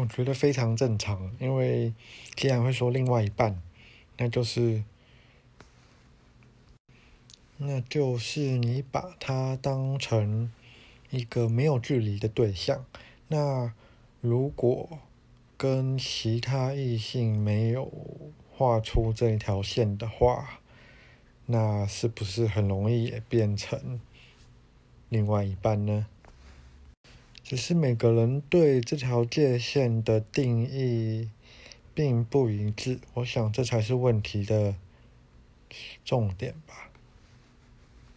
我觉得非常正常，因为既然会说另外一半，那就是，那就是你把他当成一个没有距离的对象。那如果跟其他异性没有画出这一条线的话，那是不是很容易也变成另外一半呢？只是每个人对这条界限的定义并不一致，我想这才是问题的重点吧。